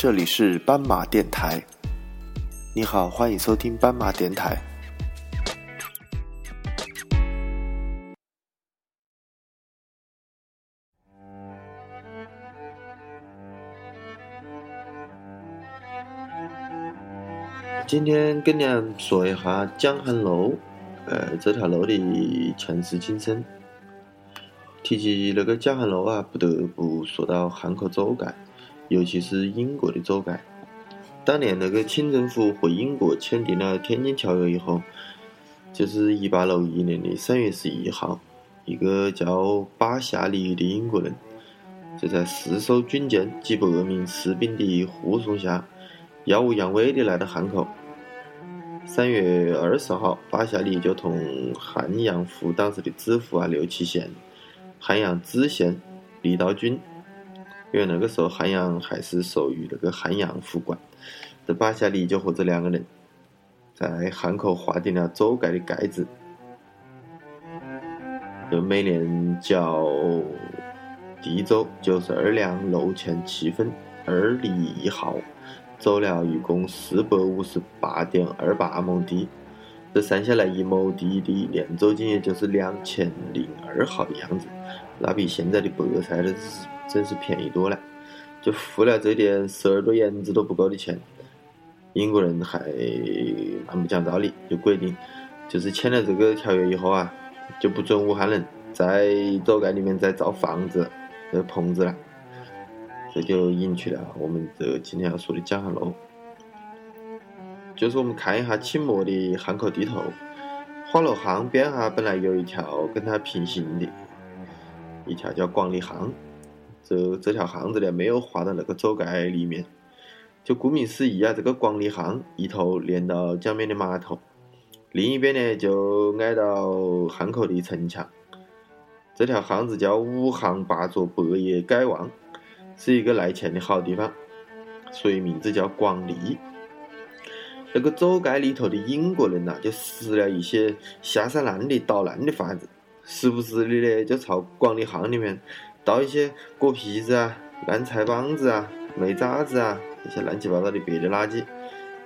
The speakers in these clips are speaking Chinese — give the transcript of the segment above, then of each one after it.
这里是斑马电台。你好，欢迎收听斑马电台。今天跟你们说一下江汉路，呃，这条路的前世今生。提起那个江汉路啊，不得不说到汉口租界，尤其是英国的租界。当年那个清政府和英国签订了《天津条约》以后，就是一八六一年的三月十一号，一个叫巴夏利的英国人，就在四艘军舰几百名士兵的护送下，耀武扬威的来到汉口。三月二十号，巴夏利就同汉阳府当时的知府啊刘启贤。汉阳知县李道军，因为那个时候汉阳还是属于那个汉阳府管，这巴夏利就和这两个人在汉口划定了租界的界址，就每年交地租九十二两六钱七分二厘一毫，走了一共四百五十八点二八亩地，这算下来一亩地的年租金也就是两千零二毫的样子。那比现在的白菜都是真是便宜多了，就付了这点十二朵银子都不够的钱，英国人还蛮不讲道理，就规定，就是签了这个条约以后啊，就不准武汉人在租界里面再造房子、这棚子了，这就引起了我们这今天要说的江汉路。就是我们看一下清末的汉口地图，花楼巷边哈本来有一条跟它平行的。一条叫广利巷，这这条巷子呢没有划到那个租界里面，就顾名思义啊，这个广利巷一头连到江边的码头，另一边呢就挨到汉口的城墙。这条巷子叫五行八作百业改旺，是一个来钱的好地方，所以名字叫广利。那个租界里头的英国人呐，就使了一些下三滥的捣乱的法子。时不时的呢，就朝广利巷里面倒一些果皮子啊、烂菜帮子啊、煤渣子啊这些乱七八糟的别的垃圾，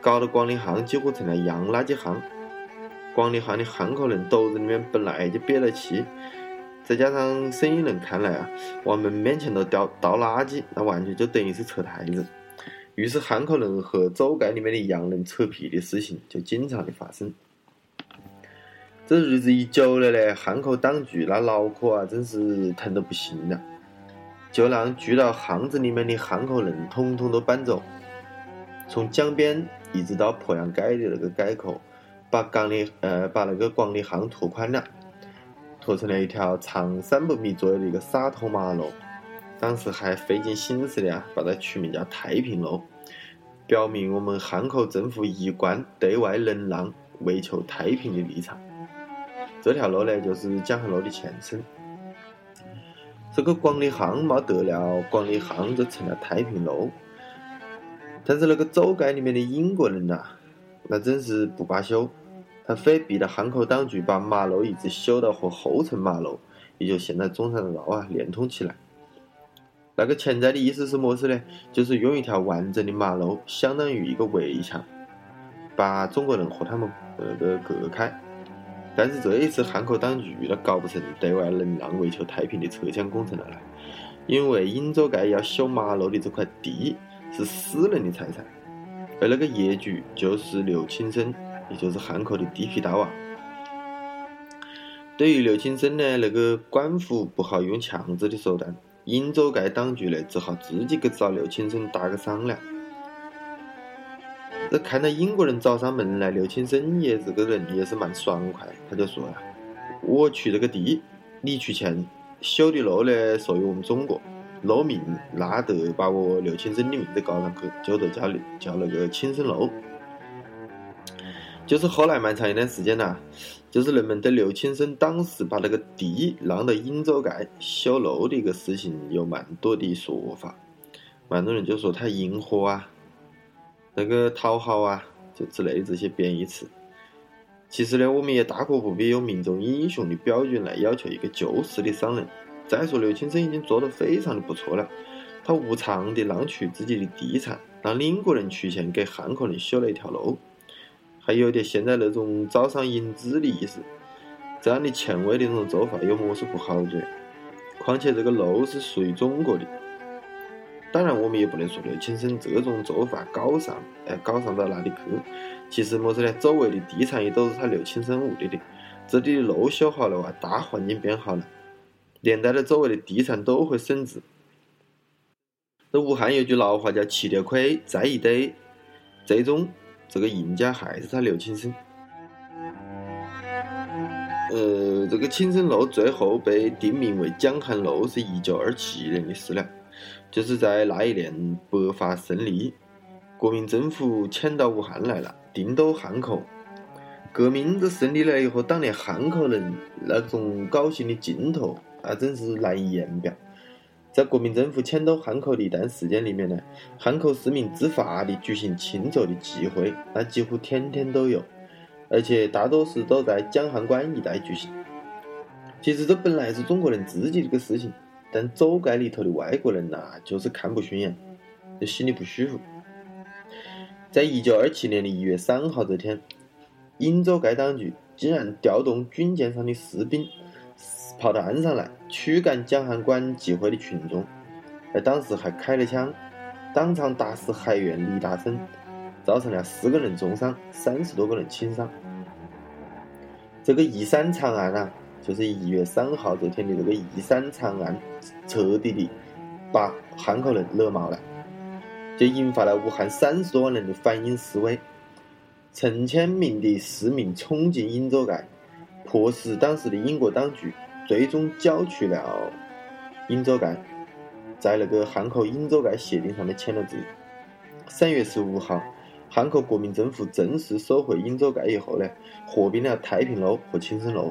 搞得广利巷几乎成了洋垃圾巷。广利巷的汉口人肚子里面本来就憋了气，再加上生意人看来啊，往门面前都倒倒垃圾，那完全就等于是扯台子。于是汉口人和租界里面的洋人扯皮的事情就经常的发生。这日子一久了呢，汉口当局那脑壳啊，真是疼得不行了，就让住到巷子里面的汉口人统统都搬走，从江边一直到鄱阳街的那个街口，把港里呃把那个广利巷拓宽了，拓成了一条长三百米左右的一个沙头马路，当时还费尽心思的啊，把它取名叫太平路，表明我们汉口政府一贯对外忍让、为求太平的立场。这条路呢，就是江汉路的前身。这个广利巷没得了，广利巷就成了太平路。但是那个租界里面的英国人呐，那真是不罢休，他非逼着汉口当局把马路一直修到和后城马路，也就现在中山道啊连通起来。那个潜在的意思是么事呢？就是用一条完整的马路，相当于一个围墙，把中国人和他们那个隔开。但是这一次汉口当局呢搞不成对外能让、为求太平的拆迁工程了，因为英租界要修马路的这块地是私人的财产，而那个业主就是刘青生，也就是汉口的地皮大王。对于刘青生呢，那个官府不好用强制的手段，英租界当局呢只好自己去找刘青生打个商量。这看到英国人找上门来，刘青生也这个人也是蛮爽快，他就说呀：“我取这个地，你出钱，修的路呢属于我们中国，路名那得把我刘青生的名字搞上去，就得叫叫那个青生路。”就是后来蛮长一段时间呐，就是人们对刘青生当时把那个地让到英租界修路的一个事情有蛮多的说法，蛮多人就说他迎合啊。那个讨好啊，就之类这些贬义词。其实呢，我们也大可不必用民众英雄的标准来要求一个旧时的商人。再说刘青生已经做得非常的不错了，他无偿的让出自己的地产，让领国人出钱给汉口人修了一条路，还有点现在那种招商引资的意思。这样的前卫的这种做法有么是不好的？况且这个路是属于中国的。当然，我们也不能说刘青生这种做法高尚，哎，高尚到哪里去？其实么子呢？周围的地产也都是他刘青生屋里的。这里的路修好了啊，大环境变好了，连带着周围的地产都会升值。这武汉有句老话叫“吃点亏，再一堆”，最终这个赢家还是他刘青生。呃，这个青生路最后被定名为江汉路，是一九二七年的事了，就是在那一年北伐胜利，国民政府迁到武汉来了，定都汉口。革命这胜利了以后，当年汉口人那种高兴的劲头啊，真是难以言表。在国民政府迁都汉口的一段时间里面呢，汉口市民自发的举行庆祝的集会，那几乎天天都有，而且大多是都在江汉关一带举行。其实这本来是中国人自己的个事情，但走街里头的外国人呐，就是看不顺眼，就心里不舒服。在一九二七年的一月三号这天。鄞州该当局竟然调动军舰上的士兵跑到岸上来驱赶江汉关集会的群众，而当时还开了枪，当场打死海员李大生，造成了四个人重伤，三十多个人轻伤。这个义山长案啊，就是一月三号这天的这个义山惨案，彻底的把汉口人惹毛了，就引发了武汉三十多万人的反应示威。成千名的市民冲进英州街，迫使当时的英国当局最终交出了鄞州街，在那个汉口鄞州街协定上面签了字。三月十五号，汉口国民政府正式收回鄞州街以后呢，合并了太平路和青生路，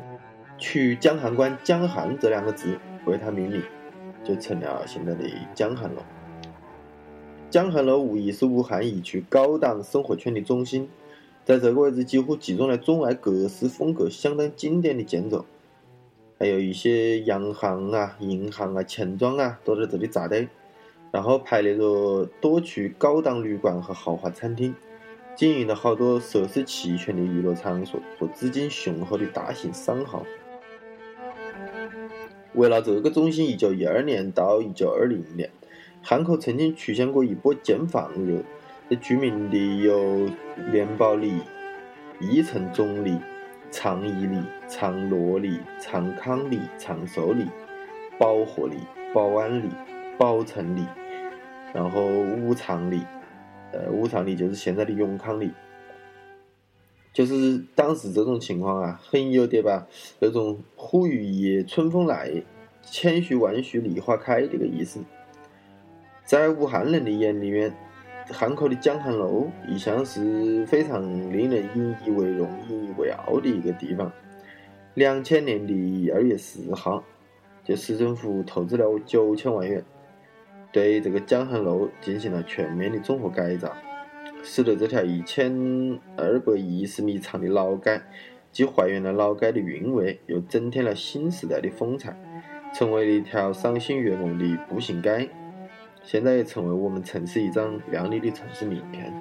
取江汉关江汉这两个字为它命名，就成了现在的江汉路。江汉路无疑是武汉一区高档生活圈的中心。在这个位置，几乎集中了中外各式风格相当经典的建筑，还有一些洋行啊、银行啊、钱庄啊，都在这里扎堆。然后排列着多处高档旅馆和豪华餐厅，经营了好多设施齐全的娱乐场所和资金雄厚的大型商号。围绕这个中心，一九一二年到一九二零年，汉口曾经出现过一波建房热。这著名的有联保里、益城总里、长义里、长乐里、长康里、长寿里、保和里、保安里、宝城里，然后武昌里，呃，武昌里就是现在的永康里，就是当时这种情况啊，很有点吧那种“雨夜春风来，千树万树梨花开”这个意思，在武汉人的眼里面。汉口的江汉路一向是非常令人引以为荣、引以为傲的一个地方。两千年的二月四号，就市政府投资了九千万元，对这个江汉路进行了全面的综合改造，使得这条一千二百一十米长的老街，既还原了老街的韵味，又增添了新时代的风采，成为了一条赏心悦目的步行街。现在也成为我们城市一张亮丽的城市名片。